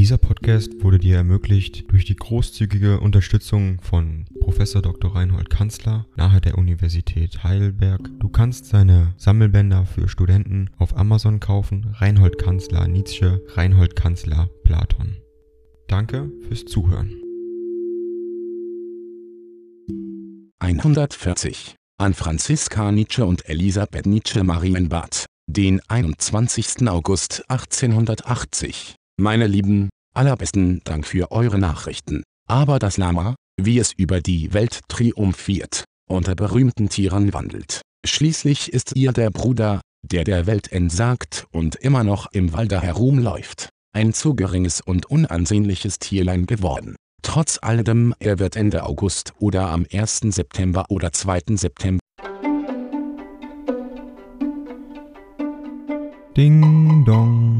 Dieser Podcast wurde dir ermöglicht durch die großzügige Unterstützung von Prof. Dr. Reinhold Kanzler nahe der Universität Heidelberg. Du kannst seine Sammelbänder für Studenten auf Amazon kaufen. Reinhold Kanzler Nietzsche, Reinhold Kanzler Platon. Danke fürs Zuhören. 140 an Franziska Nietzsche und Elisabeth Nietzsche Marienbad, den 21. August 1880. Meine Lieben, allerbesten Dank für eure Nachrichten. Aber das Lama, wie es über die Welt triumphiert, unter berühmten Tieren wandelt. Schließlich ist ihr der Bruder, der der Welt entsagt und immer noch im Walde herumläuft, ein zu geringes und unansehnliches Tierlein geworden. Trotz alledem, er wird Ende August oder am 1. September oder 2. September Ding dong.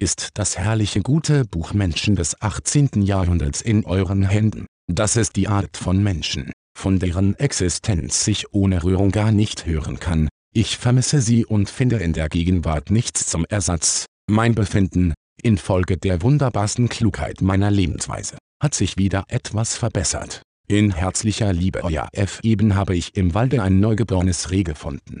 ist das herrliche gute Buch Menschen des 18. Jahrhunderts in euren Händen. Das ist die Art von Menschen, von deren Existenz sich ohne Rührung gar nicht hören kann. Ich vermisse sie und finde in der Gegenwart nichts zum Ersatz. Mein Befinden, infolge der wunderbarsten Klugheit meiner Lebensweise, hat sich wieder etwas verbessert. In herzlicher Liebe euer F. Eben habe ich im Walde ein neugeborenes Reh gefunden.